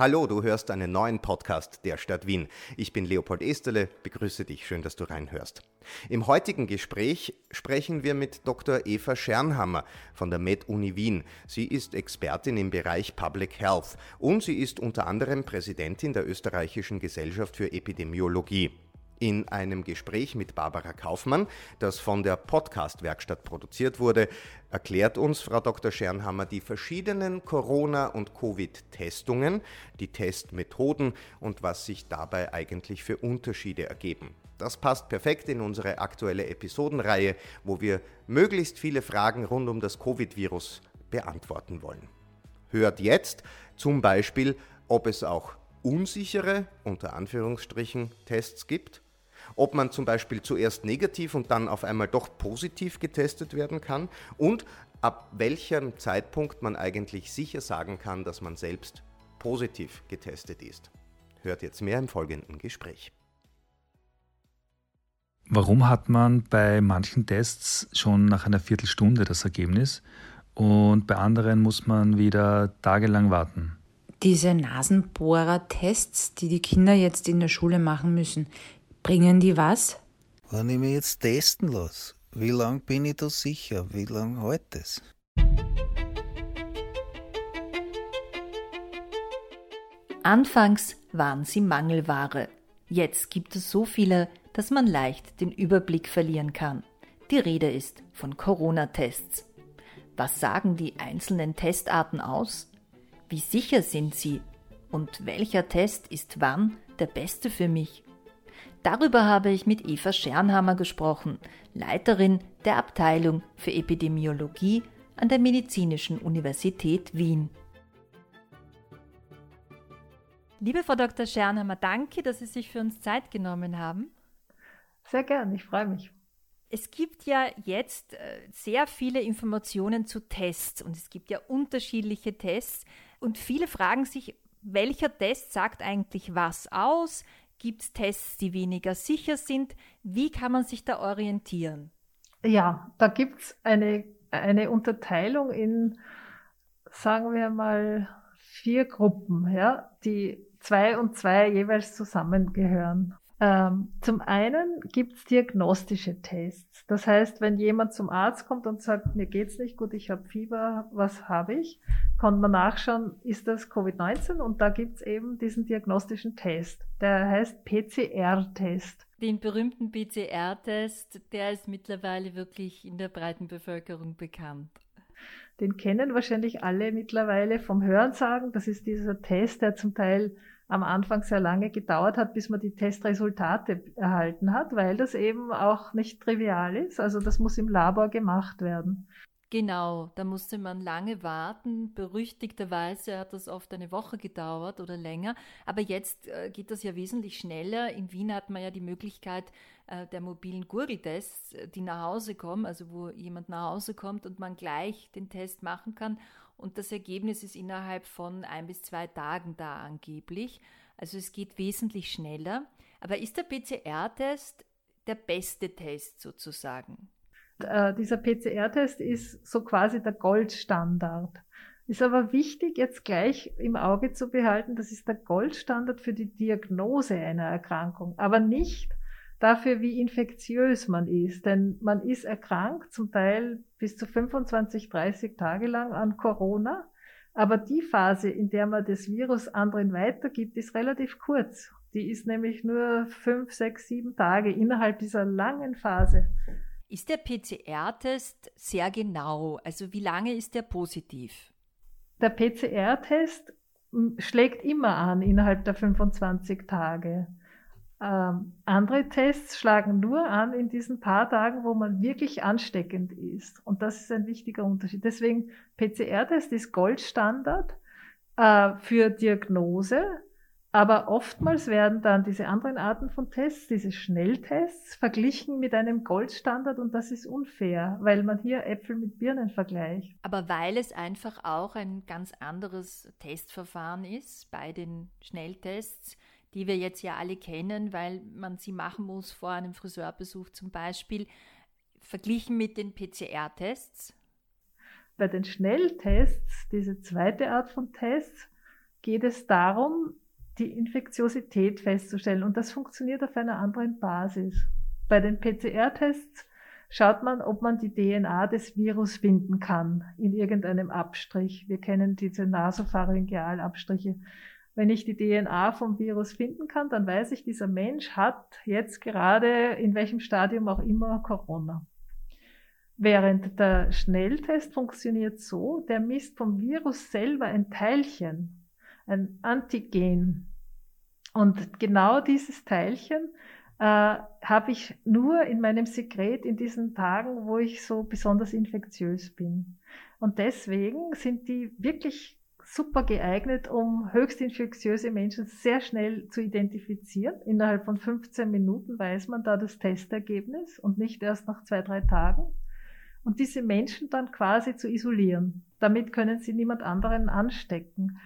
Hallo, du hörst einen neuen Podcast der Stadt Wien. Ich bin Leopold Esterle, begrüße dich, schön, dass du reinhörst. Im heutigen Gespräch sprechen wir mit Dr. Eva Schernhammer von der Med-Uni Wien. Sie ist Expertin im Bereich Public Health und sie ist unter anderem Präsidentin der Österreichischen Gesellschaft für Epidemiologie. In einem Gespräch mit Barbara Kaufmann, das von der Podcast-Werkstatt produziert wurde, erklärt uns Frau Dr. Schernhammer die verschiedenen Corona- und Covid-Testungen, die Testmethoden und was sich dabei eigentlich für Unterschiede ergeben. Das passt perfekt in unsere aktuelle Episodenreihe, wo wir möglichst viele Fragen rund um das Covid-Virus beantworten wollen. Hört jetzt zum Beispiel, ob es auch unsichere, unter Anführungsstrichen, Tests gibt ob man zum Beispiel zuerst negativ und dann auf einmal doch positiv getestet werden kann und ab welchem Zeitpunkt man eigentlich sicher sagen kann, dass man selbst positiv getestet ist. Hört jetzt mehr im folgenden Gespräch. Warum hat man bei manchen Tests schon nach einer Viertelstunde das Ergebnis und bei anderen muss man wieder tagelang warten? Diese Nasenbohrer-Tests, die die Kinder jetzt in der Schule machen müssen, Bringen die was? Wenn ich mich jetzt testen lasse, wie lange bin ich da sicher? Wie lange hält es? Anfangs waren sie Mangelware. Jetzt gibt es so viele, dass man leicht den Überblick verlieren kann. Die Rede ist von Corona-Tests. Was sagen die einzelnen Testarten aus? Wie sicher sind sie? Und welcher Test ist wann der beste für mich? Darüber habe ich mit Eva Schernhammer gesprochen, Leiterin der Abteilung für Epidemiologie an der Medizinischen Universität Wien. Liebe Frau Dr. Schernhammer, danke, dass Sie sich für uns Zeit genommen haben. Sehr gern, ich freue mich. Es gibt ja jetzt äh, sehr viele Informationen zu Tests und es gibt ja unterschiedliche Tests und viele fragen sich, welcher Test sagt eigentlich was aus? Gibt es Tests, die weniger sicher sind? Wie kann man sich da orientieren? Ja, da gibt es eine, eine Unterteilung in, sagen wir mal, vier Gruppen, ja, die zwei und zwei jeweils zusammengehören. Ähm, zum einen gibt es diagnostische Tests. Das heißt, wenn jemand zum Arzt kommt und sagt, mir geht's nicht gut, ich habe Fieber, was habe ich, kann man nachschauen, ist das Covid-19? Und da gibt es eben diesen diagnostischen Test. Der heißt PCR-Test. Den berühmten PCR-Test, der ist mittlerweile wirklich in der breiten Bevölkerung bekannt. Den kennen wahrscheinlich alle mittlerweile vom Hörensagen. Das ist dieser Test, der zum Teil am Anfang sehr lange gedauert hat, bis man die Testresultate erhalten hat, weil das eben auch nicht trivial ist. Also das muss im Labor gemacht werden. Genau, da musste man lange warten. Berüchtigterweise hat das oft eine Woche gedauert oder länger. Aber jetzt äh, geht das ja wesentlich schneller. In Wien hat man ja die Möglichkeit äh, der mobilen Gurgeltests, äh, die nach Hause kommen, also wo jemand nach Hause kommt und man gleich den Test machen kann. Und das Ergebnis ist innerhalb von ein bis zwei Tagen da angeblich. Also es geht wesentlich schneller. Aber ist der PCR-Test der beste Test sozusagen? Äh, dieser PCR-Test ist so quasi der Goldstandard. Ist aber wichtig, jetzt gleich im Auge zu behalten, das ist der Goldstandard für die Diagnose einer Erkrankung, aber nicht dafür, wie infektiös man ist. Denn man ist erkrankt, zum Teil bis zu 25, 30 Tage lang an Corona. Aber die Phase, in der man das Virus anderen weitergibt, ist relativ kurz. Die ist nämlich nur fünf, sechs, sieben Tage innerhalb dieser langen Phase. Ist der PCR-Test sehr genau? Also wie lange ist der positiv? Der PCR-Test schlägt immer an innerhalb der 25 Tage. Ähm, andere Tests schlagen nur an in diesen paar Tagen, wo man wirklich ansteckend ist. Und das ist ein wichtiger Unterschied. Deswegen PCR-Test ist Goldstandard äh, für Diagnose. Aber oftmals werden dann diese anderen Arten von Tests, diese Schnelltests, verglichen mit einem Goldstandard und das ist unfair, weil man hier Äpfel mit Birnen vergleicht. Aber weil es einfach auch ein ganz anderes Testverfahren ist bei den Schnelltests, die wir jetzt ja alle kennen, weil man sie machen muss vor einem Friseurbesuch zum Beispiel, verglichen mit den PCR-Tests? Bei den Schnelltests, diese zweite Art von Tests, geht es darum, die Infektiosität festzustellen. Und das funktioniert auf einer anderen Basis. Bei den PCR-Tests schaut man, ob man die DNA des Virus finden kann in irgendeinem Abstrich. Wir kennen diese Nasopharyngealabstriche. Wenn ich die DNA vom Virus finden kann, dann weiß ich, dieser Mensch hat jetzt gerade in welchem Stadium auch immer Corona. Während der Schnelltest funktioniert so, der misst vom Virus selber ein Teilchen, ein Antigen. Und genau dieses Teilchen äh, habe ich nur in meinem Sekret in diesen Tagen, wo ich so besonders infektiös bin. Und deswegen sind die wirklich super geeignet, um höchst infektiöse Menschen sehr schnell zu identifizieren. Innerhalb von 15 Minuten weiß man da das Testergebnis und nicht erst nach zwei, drei Tagen. Und diese Menschen dann quasi zu isolieren. Damit können sie niemand anderen anstecken.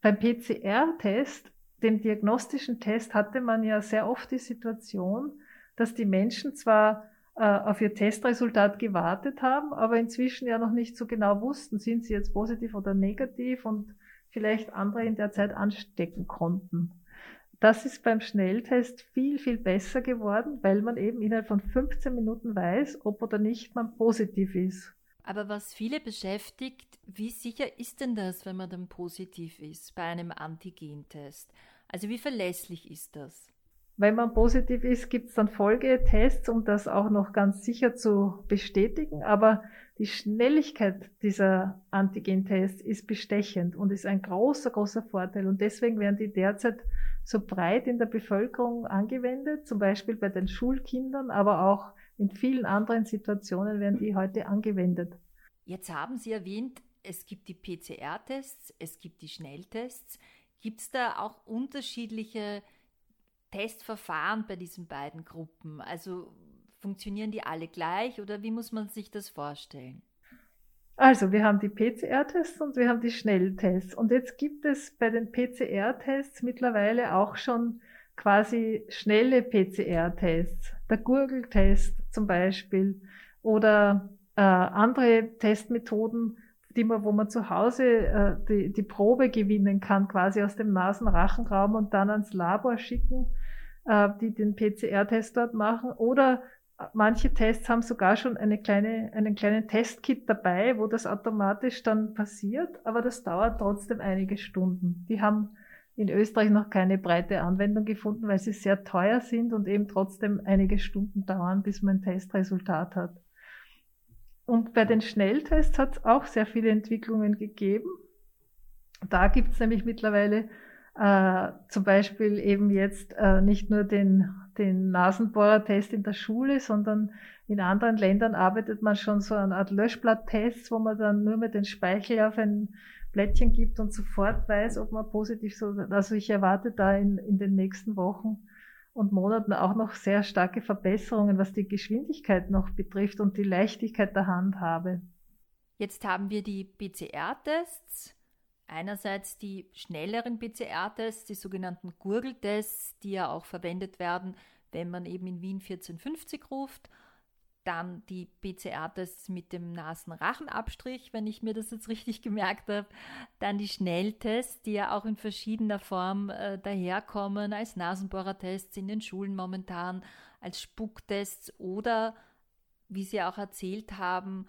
Beim PCR-Test dem diagnostischen Test hatte man ja sehr oft die Situation, dass die Menschen zwar auf ihr Testresultat gewartet haben, aber inzwischen ja noch nicht so genau wussten, sind sie jetzt positiv oder negativ und vielleicht andere in der Zeit anstecken konnten. Das ist beim Schnelltest viel, viel besser geworden, weil man eben innerhalb von 15 Minuten weiß, ob oder nicht man positiv ist. Aber was viele beschäftigt, wie sicher ist denn das, wenn man dann positiv ist bei einem Antigentest? Also wie verlässlich ist das? Wenn man positiv ist, gibt es dann Folgetests, um das auch noch ganz sicher zu bestätigen. Aber die Schnelligkeit dieser Antigentests ist bestechend und ist ein großer, großer Vorteil. Und deswegen werden die derzeit so breit in der Bevölkerung angewendet, zum Beispiel bei den Schulkindern, aber auch in vielen anderen Situationen werden die heute angewendet. Jetzt haben Sie erwähnt, es gibt die PCR-Tests, es gibt die Schnelltests. Gibt es da auch unterschiedliche Testverfahren bei diesen beiden Gruppen? Also funktionieren die alle gleich oder wie muss man sich das vorstellen? Also, wir haben die PCR-Tests und wir haben die Schnelltests. Und jetzt gibt es bei den PCR-Tests mittlerweile auch schon quasi schnelle PCR-Tests. Der Gurgeltest zum Beispiel oder äh, andere Testmethoden, die man, wo man zu Hause äh, die, die Probe gewinnen kann, quasi aus dem Nasenrachenraum und dann ans Labor schicken, äh, die den PCR-Test dort machen. Oder manche Tests haben sogar schon eine kleine, einen kleinen Testkit dabei, wo das automatisch dann passiert, aber das dauert trotzdem einige Stunden. Die haben in Österreich noch keine breite Anwendung gefunden, weil sie sehr teuer sind und eben trotzdem einige Stunden dauern, bis man ein Testresultat hat. Und bei den Schnelltests hat es auch sehr viele Entwicklungen gegeben. Da gibt es nämlich mittlerweile äh, zum Beispiel eben jetzt äh, nicht nur den, den Nasenbohrertest in der Schule, sondern in anderen Ländern arbeitet man schon so eine Art Löschblatttests, wo man dann nur mit den Speichel auf ein Blättchen gibt und sofort weiß, ob man positiv so, also ich erwarte da in, in den nächsten Wochen und Monaten auch noch sehr starke Verbesserungen, was die Geschwindigkeit noch betrifft und die Leichtigkeit der Handhabe. Jetzt haben wir die PCR-Tests. Einerseits die schnelleren PCR-Tests, die sogenannten Gurgeltests, die ja auch verwendet werden, wenn man eben in Wien 1450 ruft dann die PCR-Tests mit dem Nasenrachenabstrich, wenn ich mir das jetzt richtig gemerkt habe. Dann die Schnelltests, die ja auch in verschiedener Form äh, daherkommen, als Nasenbohrertests in den Schulen momentan, als Spucktests oder, wie Sie auch erzählt haben,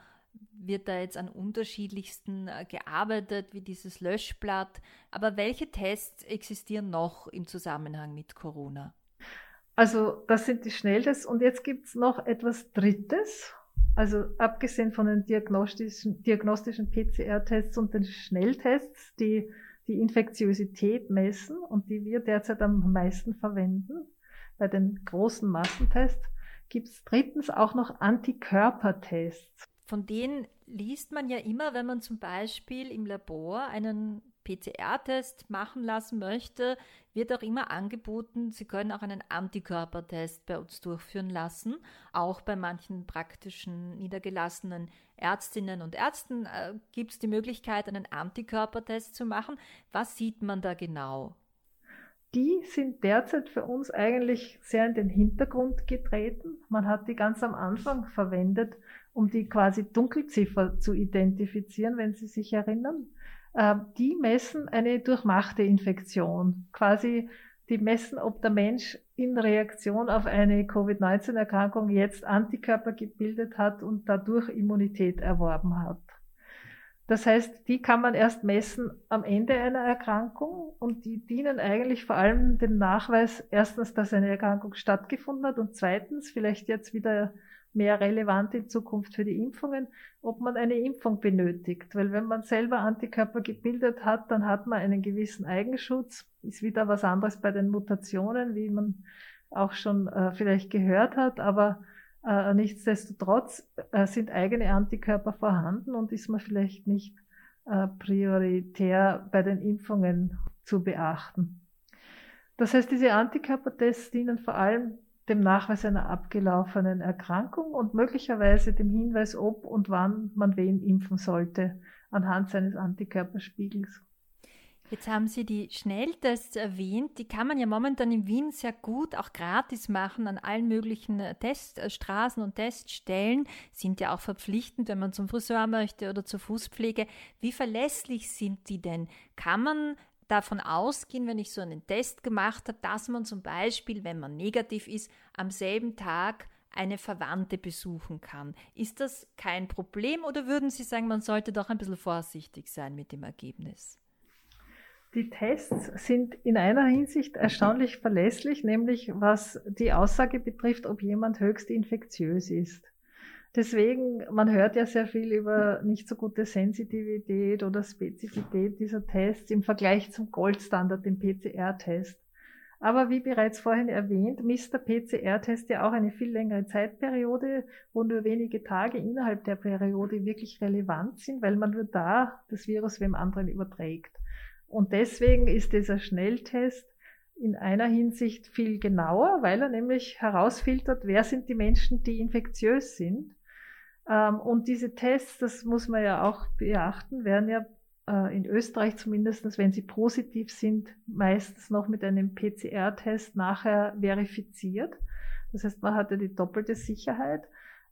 wird da jetzt an unterschiedlichsten äh, gearbeitet, wie dieses Löschblatt. Aber welche Tests existieren noch im Zusammenhang mit Corona? Also das sind die Schnelltests. Und jetzt gibt es noch etwas Drittes. Also abgesehen von den diagnostischen, diagnostischen PCR-Tests und den Schnelltests, die die Infektiosität messen und die wir derzeit am meisten verwenden, bei den großen Massentests, gibt es drittens auch noch Antikörpertests. Von denen liest man ja immer, wenn man zum Beispiel im Labor einen PCR-Test machen lassen möchte, wird auch immer angeboten, Sie können auch einen Antikörpertest bei uns durchführen lassen. Auch bei manchen praktischen niedergelassenen Ärztinnen und Ärzten äh, gibt es die Möglichkeit, einen Antikörpertest zu machen. Was sieht man da genau? Die sind derzeit für uns eigentlich sehr in den Hintergrund getreten. Man hat die ganz am Anfang verwendet, um die quasi Dunkelziffer zu identifizieren, wenn Sie sich erinnern äh, die messen eine durchmachte Infektion. Quasi, die messen, ob der Mensch in Reaktion auf eine Covid-19-Erkrankung jetzt Antikörper gebildet hat und dadurch Immunität erworben hat. Das heißt, die kann man erst messen am Ende einer Erkrankung und die dienen eigentlich vor allem dem Nachweis, erstens, dass eine Erkrankung stattgefunden hat und zweitens, vielleicht jetzt wieder mehr relevant in Zukunft für die Impfungen, ob man eine Impfung benötigt. Weil wenn man selber Antikörper gebildet hat, dann hat man einen gewissen Eigenschutz. Ist wieder was anderes bei den Mutationen, wie man auch schon äh, vielleicht gehört hat. Aber äh, nichtsdestotrotz äh, sind eigene Antikörper vorhanden und ist man vielleicht nicht äh, prioritär bei den Impfungen zu beachten. Das heißt, diese Antikörpertests dienen vor allem dem Nachweis einer abgelaufenen Erkrankung und möglicherweise dem Hinweis, ob und wann man wen impfen sollte, anhand seines Antikörperspiegels. Jetzt haben Sie die Schnelltests erwähnt. Die kann man ja momentan in Wien sehr gut auch gratis machen an allen möglichen äh, Teststraßen und Teststellen. Sind ja auch verpflichtend, wenn man zum Friseur möchte oder zur Fußpflege. Wie verlässlich sind die denn? Kann man davon ausgehen, wenn ich so einen Test gemacht habe, dass man zum Beispiel, wenn man negativ ist, am selben Tag eine Verwandte besuchen kann. Ist das kein Problem oder würden Sie sagen, man sollte doch ein bisschen vorsichtig sein mit dem Ergebnis? Die Tests sind in einer Hinsicht erstaunlich verlässlich, nämlich was die Aussage betrifft, ob jemand höchst infektiös ist. Deswegen, man hört ja sehr viel über nicht so gute Sensitivität oder Spezifität dieser Tests im Vergleich zum Goldstandard, dem PCR-Test. Aber wie bereits vorhin erwähnt, misst der PCR-Test ja auch eine viel längere Zeitperiode, wo nur wenige Tage innerhalb der Periode wirklich relevant sind, weil man nur da das Virus wem anderen überträgt. Und deswegen ist dieser Schnelltest in einer Hinsicht viel genauer, weil er nämlich herausfiltert, wer sind die Menschen, die infektiös sind. Ähm, und diese Tests, das muss man ja auch beachten, werden ja äh, in Österreich zumindest, wenn sie positiv sind, meistens noch mit einem PCR-Test nachher verifiziert. Das heißt, man hatte die doppelte Sicherheit.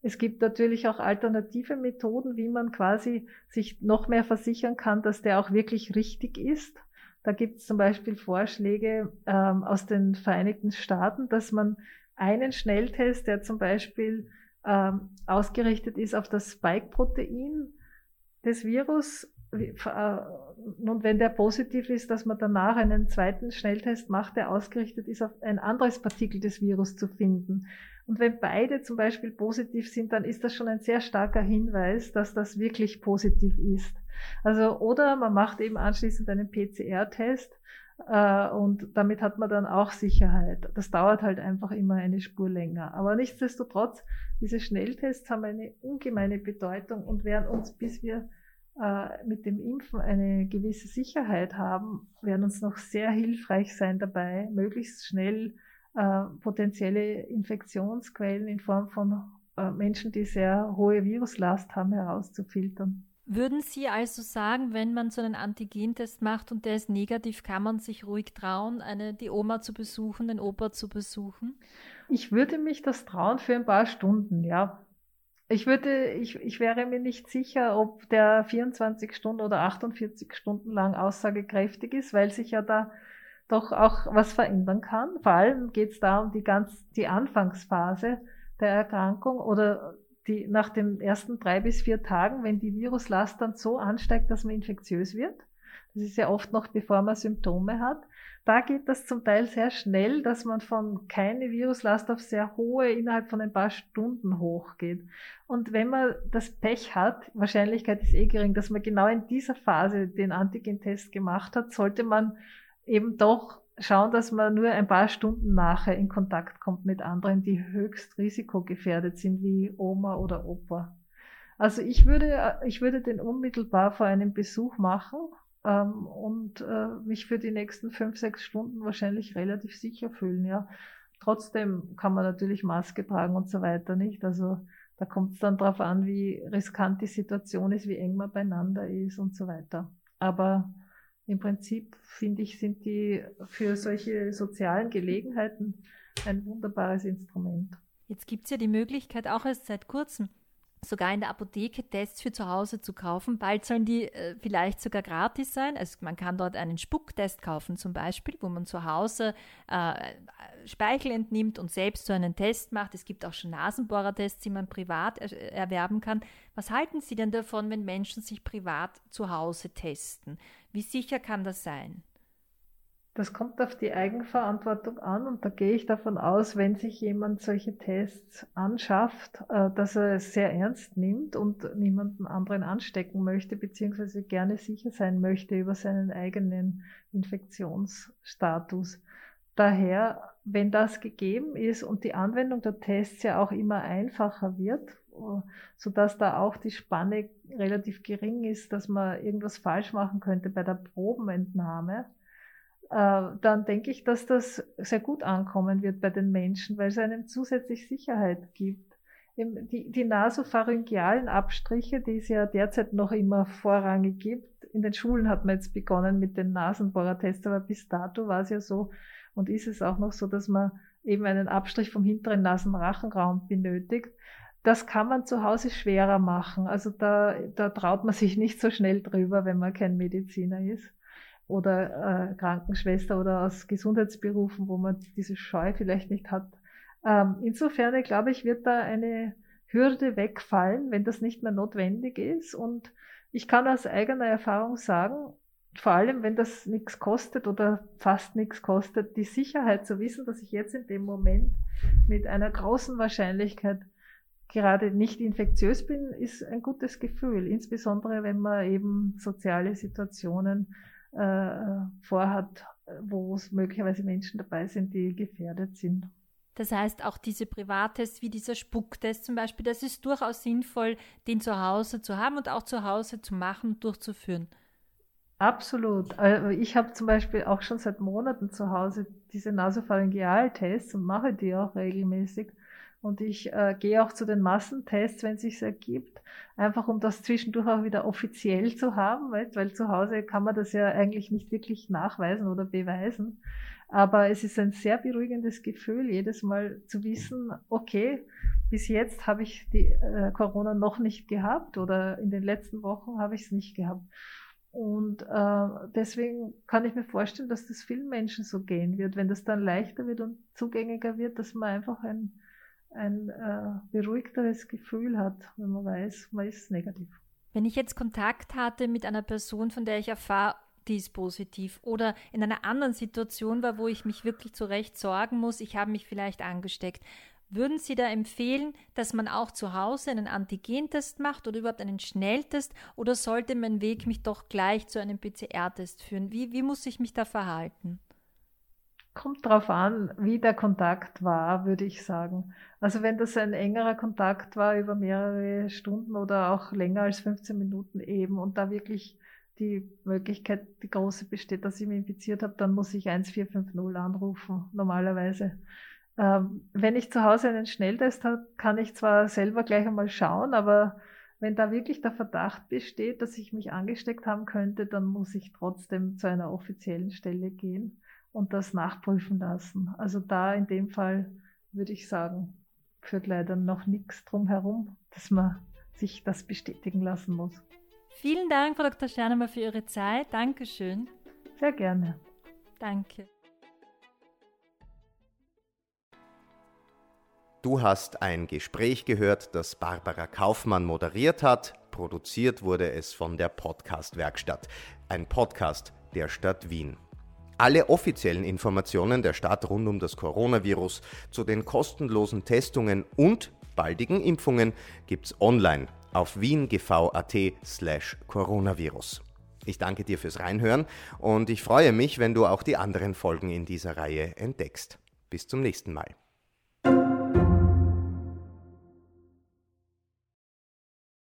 Es gibt natürlich auch alternative Methoden, wie man quasi sich noch mehr versichern kann, dass der auch wirklich richtig ist. Da gibt es zum Beispiel Vorschläge ähm, aus den Vereinigten Staaten, dass man einen Schnelltest, der zum Beispiel ähm, ausgerichtet ist auf das Spike-Protein des Virus, äh, und wenn der positiv ist, dass man danach einen zweiten Schnelltest macht, der ausgerichtet ist, auf ein anderes Partikel des Virus zu finden. Und wenn beide zum Beispiel positiv sind, dann ist das schon ein sehr starker Hinweis, dass das wirklich positiv ist. Also, oder man macht eben anschließend einen PCR-Test und damit hat man dann auch Sicherheit. Das dauert halt einfach immer eine Spur länger. Aber nichtsdestotrotz, diese Schnelltests haben eine ungemeine Bedeutung und werden uns, bis wir äh, mit dem Impfen eine gewisse Sicherheit haben, werden uns noch sehr hilfreich sein dabei, möglichst schnell äh, potenzielle Infektionsquellen in Form von äh, Menschen, die sehr hohe Viruslast haben, herauszufiltern. Würden Sie also sagen, wenn man so einen Antigentest macht und der ist negativ, kann man sich ruhig trauen, eine, die Oma zu besuchen, den Opa zu besuchen? Ich würde mich das trauen für ein paar Stunden, ja. Ich würde, ich, ich wäre mir nicht sicher, ob der 24 Stunden oder 48 Stunden lang aussagekräftig ist, weil sich ja da doch auch was verändern kann. Vor allem geht es da um die ganz, die Anfangsphase der Erkrankung oder die nach den ersten drei bis vier Tagen, wenn die Viruslast dann so ansteigt, dass man infektiös wird. Das ist ja oft noch bevor man Symptome hat. Da geht das zum Teil sehr schnell, dass man von keine Viruslast auf sehr hohe innerhalb von ein paar Stunden hochgeht. Und wenn man das Pech hat, Wahrscheinlichkeit ist eh gering, dass man genau in dieser Phase den Antigen-Test gemacht hat, sollte man eben doch schauen, dass man nur ein paar Stunden nachher in Kontakt kommt mit anderen, die höchst risikogefährdet sind, wie Oma oder Opa. Also ich würde, ich würde den unmittelbar vor einem Besuch machen ähm, und äh, mich für die nächsten fünf, sechs Stunden wahrscheinlich relativ sicher fühlen. Ja, trotzdem kann man natürlich Maske tragen und so weiter nicht. Also da kommt es dann darauf an, wie riskant die Situation ist, wie eng man beieinander ist und so weiter. Aber im Prinzip, finde ich, sind die für solche sozialen Gelegenheiten ein wunderbares Instrument. Jetzt gibt es ja die Möglichkeit, auch erst seit kurzem, sogar in der Apotheke Tests für zu Hause zu kaufen. Bald sollen die äh, vielleicht sogar gratis sein. Also man kann dort einen Spucktest kaufen zum Beispiel, wo man zu Hause äh, Speichel entnimmt und selbst so einen Test macht. Es gibt auch schon Nasenbohrertests, die man privat er erwerben kann. Was halten Sie denn davon, wenn Menschen sich privat zu Hause testen? Wie sicher kann das sein? Das kommt auf die Eigenverantwortung an und da gehe ich davon aus, wenn sich jemand solche Tests anschafft, äh, dass er es sehr ernst nimmt und niemanden anderen anstecken möchte, beziehungsweise gerne sicher sein möchte über seinen eigenen Infektionsstatus. Daher, wenn das gegeben ist und die Anwendung der Tests ja auch immer einfacher wird, äh, sodass da auch die Spanne relativ gering ist, dass man irgendwas falsch machen könnte bei der Probenentnahme, dann denke ich, dass das sehr gut ankommen wird bei den Menschen, weil es einem zusätzlich Sicherheit gibt. Die, die nasopharyngealen Abstriche, die es ja derzeit noch immer vorrangig gibt, in den Schulen hat man jetzt begonnen mit den Nasenbohrertests, aber bis dato war es ja so und ist es auch noch so, dass man eben einen Abstrich vom hinteren Nasenrachenraum benötigt. Das kann man zu Hause schwerer machen. Also da, da traut man sich nicht so schnell drüber, wenn man kein Mediziner ist oder äh, Krankenschwester oder aus Gesundheitsberufen, wo man diese Scheu vielleicht nicht hat. Ähm, insofern, glaube ich, wird da eine Hürde wegfallen, wenn das nicht mehr notwendig ist. Und ich kann aus eigener Erfahrung sagen, vor allem wenn das nichts kostet oder fast nichts kostet, die Sicherheit zu wissen, dass ich jetzt in dem Moment mit einer großen Wahrscheinlichkeit gerade nicht infektiös bin, ist ein gutes Gefühl. Insbesondere wenn man eben soziale Situationen äh, vorhat, wo es möglicherweise Menschen dabei sind, die gefährdet sind. Das heißt, auch diese Privattests wie dieser Spucktest zum Beispiel, das ist durchaus sinnvoll, den zu Hause zu haben und auch zu Hause zu machen und durchzuführen. Absolut. Also ich habe zum Beispiel auch schon seit Monaten zu Hause diese Nasopharyngealtests und mache die auch regelmäßig. Und ich äh, gehe auch zu den Massentests, wenn es sich ergibt, einfach um das zwischendurch auch wieder offiziell zu haben, weil, weil zu Hause kann man das ja eigentlich nicht wirklich nachweisen oder beweisen. Aber es ist ein sehr beruhigendes Gefühl, jedes Mal zu wissen, okay, bis jetzt habe ich die äh, Corona noch nicht gehabt oder in den letzten Wochen habe ich es nicht gehabt. Und äh, deswegen kann ich mir vorstellen, dass das vielen Menschen so gehen wird, wenn das dann leichter wird und zugänglicher wird, dass man einfach ein ein äh, beruhigteres Gefühl hat, wenn man weiß, man ist negativ. Wenn ich jetzt Kontakt hatte mit einer Person, von der ich erfahre, die ist positiv oder in einer anderen Situation war, wo ich mich wirklich zurecht sorgen muss, ich habe mich vielleicht angesteckt. Würden Sie da empfehlen, dass man auch zu Hause einen Antigentest macht oder überhaupt einen Schnelltest oder sollte mein Weg mich doch gleich zu einem PCR-Test führen? Wie, wie muss ich mich da verhalten? Kommt darauf an, wie der Kontakt war, würde ich sagen. Also wenn das ein engerer Kontakt war über mehrere Stunden oder auch länger als 15 Minuten eben und da wirklich die Möglichkeit, die große besteht, dass ich mich infiziert habe, dann muss ich 1450 anrufen, normalerweise. Ähm, wenn ich zu Hause einen Schnelltest habe, kann ich zwar selber gleich einmal schauen, aber wenn da wirklich der Verdacht besteht, dass ich mich angesteckt haben könnte, dann muss ich trotzdem zu einer offiziellen Stelle gehen und das nachprüfen lassen. Also da in dem Fall würde ich sagen, führt leider noch nichts drum herum, dass man sich das bestätigen lassen muss. Vielen Dank, Frau Dr. Sternemer, für Ihre Zeit. Dankeschön. Sehr gerne. Danke. Du hast ein Gespräch gehört, das Barbara Kaufmann moderiert hat. Produziert wurde es von der Podcast Werkstatt, ein Podcast der Stadt Wien. Alle offiziellen Informationen der Stadt rund um das Coronavirus zu den kostenlosen Testungen und baldigen Impfungen gibt's online auf wiengv.at slash coronavirus. Ich danke dir fürs Reinhören und ich freue mich, wenn du auch die anderen Folgen in dieser Reihe entdeckst. Bis zum nächsten Mal.